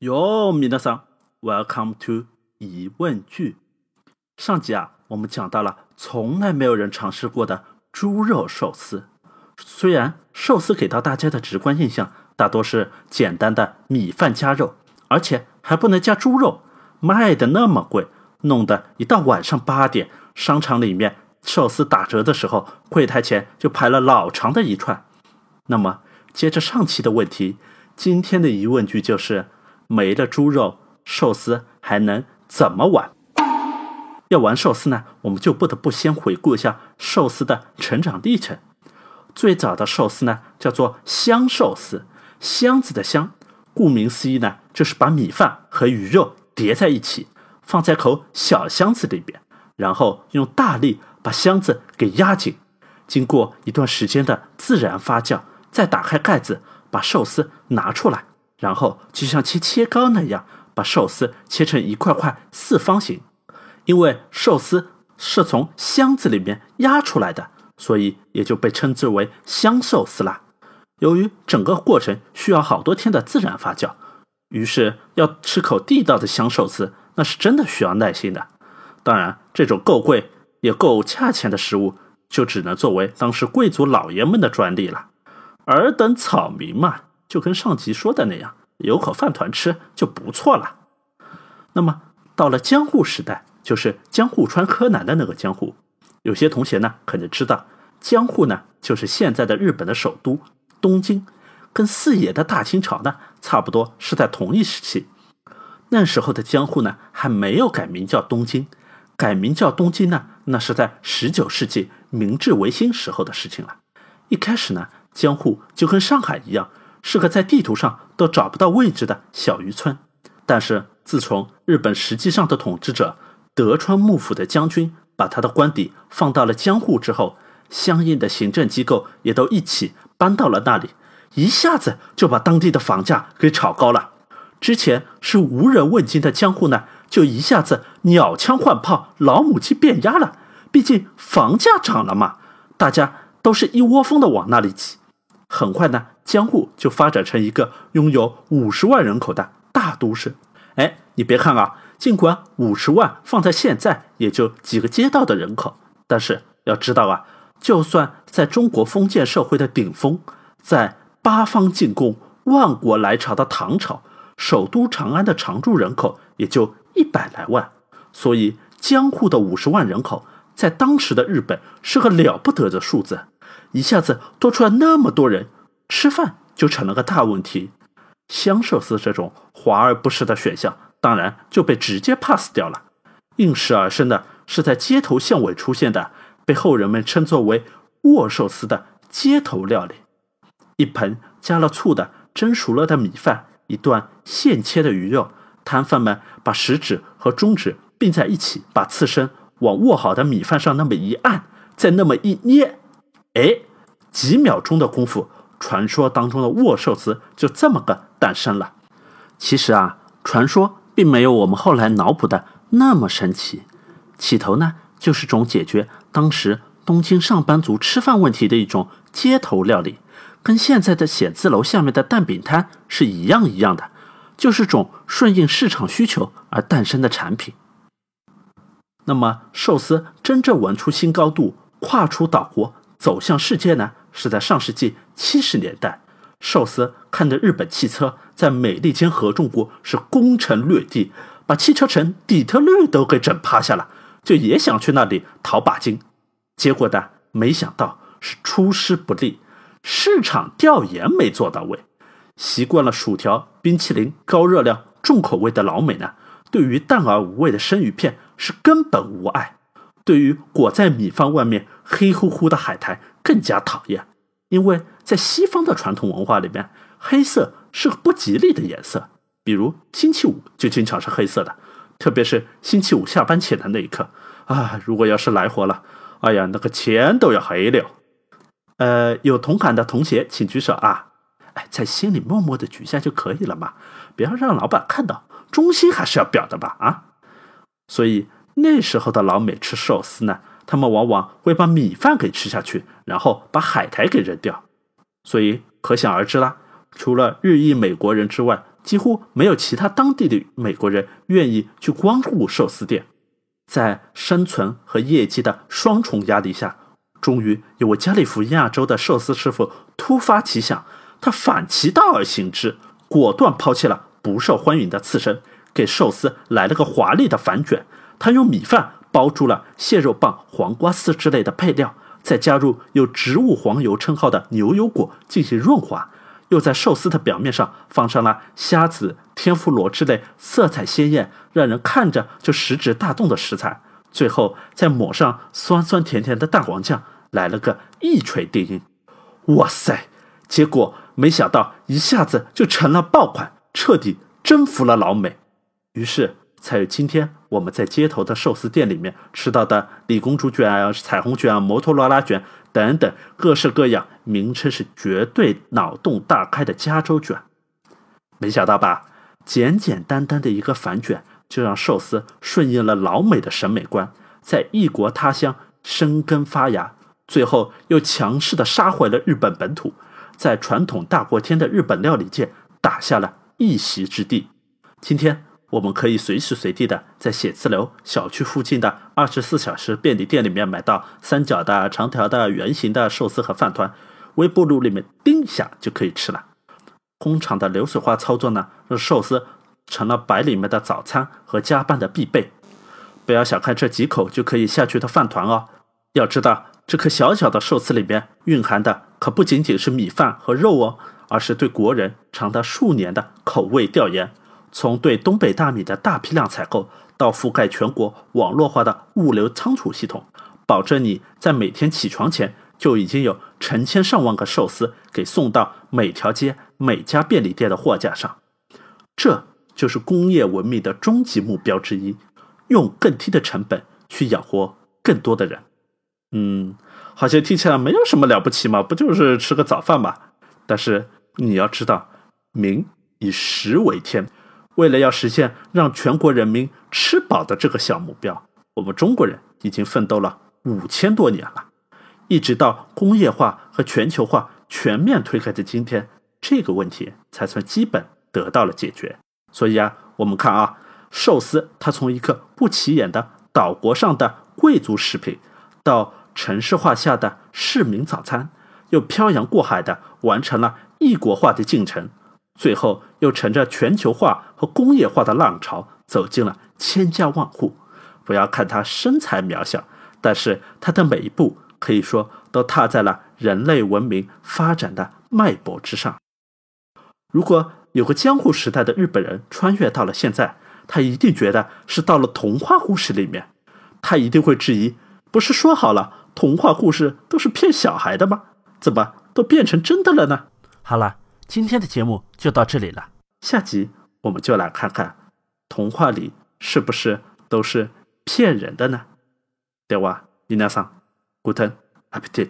哟，米娜桑，Welcome to 疑问句。上集啊，我们讲到了从来没有人尝试过的猪肉寿司。虽然寿司给到大家的直观印象大多是简单的米饭加肉，而且还不能加猪肉，卖的那么贵，弄得一到晚上八点，商场里面寿司打折的时候，柜台前就排了老长的一串。那么，接着上期的问题，今天的疑问句就是。没了猪肉，寿司还能怎么玩？要玩寿司呢，我们就不得不先回顾一下寿司的成长历程。最早的寿司呢，叫做香寿司，箱子的箱，顾名思义呢，就是把米饭和鱼肉叠在一起，放在口小箱子里边，然后用大力把箱子给压紧。经过一段时间的自然发酵，再打开盖子，把寿司拿出来。然后就像切切糕那样，把寿司切成一块块四方形。因为寿司是从箱子里面压出来的，所以也就被称之为香寿司啦。由于整个过程需要好多天的自然发酵，于是要吃口地道的香寿司，那是真的需要耐心的。当然，这种够贵也够价钱的食物，就只能作为当时贵族老爷们的专利了。尔等草民嘛。就跟上集说的那样，有口饭团吃就不错了。那么到了江户时代，就是江户川柯南的那个江户。有些同学呢可能知道，江户呢就是现在的日本的首都东京，跟四野的大清朝呢差不多是在同一时期。那时候的江户呢还没有改名叫东京，改名叫东京呢那是在十九世纪明治维新时候的事情了。一开始呢，江户就跟上海一样。是个在地图上都找不到位置的小渔村，但是自从日本实际上的统治者德川幕府的将军把他的官邸放到了江户之后，相应的行政机构也都一起搬到了那里，一下子就把当地的房价给炒高了。之前是无人问津的江户呢，就一下子鸟枪换炮，老母鸡变鸭了。毕竟房价涨了嘛，大家都是一窝蜂的往那里挤。很快呢。江户就发展成一个拥有五十万人口的大都市。哎，你别看啊，尽管五十万放在现在也就几个街道的人口，但是要知道啊，就算在中国封建社会的顶峰，在八方进贡、万国来朝的唐朝，首都长安的常住人口也就一百来万。所以，江户的五十万人口在当时的日本是个了不得的数字，一下子多出来那么多人。吃饭就成了个大问题，香寿司这种华而不实的选项，当然就被直接 pass 掉了。应时而生的是在街头巷尾出现的，被后人们称作为握寿司的街头料理：一盆加了醋的蒸熟了的米饭，一段现切的鱼肉。摊贩们把食指和中指并在一起，把刺身往握好的米饭上那么一按，再那么一捏，哎，几秒钟的功夫。传说当中的握寿司就这么个诞生了。其实啊，传说并没有我们后来脑补的那么神奇。起头呢，就是种解决当时东京上班族吃饭问题的一种街头料理，跟现在的写字楼下面的蛋饼摊是一样一样的，就是种顺应市场需求而诞生的产品。那么，寿司真正玩出新高度，跨出岛国走向世界呢？是在上世纪七十年代，寿司看着日本汽车在美利坚合众国是攻城略地，把汽车城底特律都给整趴下了，就也想去那里淘把金。结果呢，没想到是出师不利，市场调研没做到位。习惯了薯条、冰淇淋、高热量、重口味的老美呢，对于淡而无味的生鱼片是根本无爱。对于裹在米饭外面黑乎乎的海苔更加讨厌，因为在西方的传统文化里面，黑色是不吉利的颜色。比如星期五就经常是黑色的，特别是星期五下班前的那一刻啊！如果要是来活了，哎呀，那个钱都要黑了。呃，有同感的同学请举手啊！哎，在心里默默的举一下就可以了嘛，不要让老板看到，忠心还是要表的吧啊！所以。那时候的老美吃寿司呢，他们往往会把米饭给吃下去，然后把海苔给扔掉，所以可想而知啦。除了日裔美国人之外，几乎没有其他当地的美国人愿意去光顾寿司店。在生存和业绩的双重压力下，终于有位加利福尼亚州的寿司师傅突发奇想，他反其道而行之，果断抛弃了不受欢迎的刺身，给寿司来了个华丽的反卷。他用米饭包住了蟹肉棒、黄瓜丝之类的配料，再加入有植物黄油称号的牛油果进行润滑，又在寿司的表面上放上了虾子、天妇罗之类色彩鲜艳、让人看着就食指大动的食材。最后再抹上酸酸甜甜的蛋黄酱，来了个一锤定音。哇塞！结果没想到一下子就成了爆款，彻底征服了老美。于是才有今天我们在街头的寿司店里面吃到的李公主卷啊、彩虹卷啊、摩托罗拉卷等等各式各样名称是绝对脑洞大开的加州卷。没想到吧？简简单单的一个反卷。就让寿司顺应了老美的审美观，在异国他乡生根发芽，最后又强势的杀回了日本本土，在传统大过天的日本料理界打下了一席之地。今天我们可以随时随地的在写字楼、小区附近的二十四小时便利店里面买到三角的、长条的、圆形的寿司和饭团，微波炉里面叮一下就可以吃了。工厂的流水化操作呢，让寿司。成了白领们的早餐和加班的必备。不要小看这几口就可以下去的饭团哦，要知道这颗小小的寿司里面蕴含的可不仅仅是米饭和肉哦，而是对国人长达数年的口味调研。从对东北大米的大批量采购，到覆盖全国网络化的物流仓储系统，保证你在每天起床前就已经有成千上万个寿司给送到每条街每家便利店的货架上。这。就是工业文明的终极目标之一，用更低的成本去养活更多的人。嗯，好像听起来没有什么了不起嘛，不就是吃个早饭嘛？但是你要知道，民以食为天，为了要实现让全国人民吃饱的这个小目标，我们中国人已经奋斗了五千多年了，一直到工业化和全球化全面推开的今天，这个问题才算基本得到了解决。所以啊，我们看啊，寿司它从一个不起眼的岛国上的贵族食品，到城市化下的市民早餐，又漂洋过海的完成了异国化的进程，最后又乘着全球化和工业化的浪潮走进了千家万户。不要看他身材渺小，但是他的每一步可以说都踏在了人类文明发展的脉搏之上。如果有个江户时代的日本人穿越到了现在，他一定觉得是到了童话故事里面，他一定会质疑：不是说好了童话故事都是骗小孩的吗？怎么都变成真的了呢？好了，今天的节目就到这里了，下集我们就来看看童话里是不是都是骗人的呢？对吧？皆さん、グッドアペティ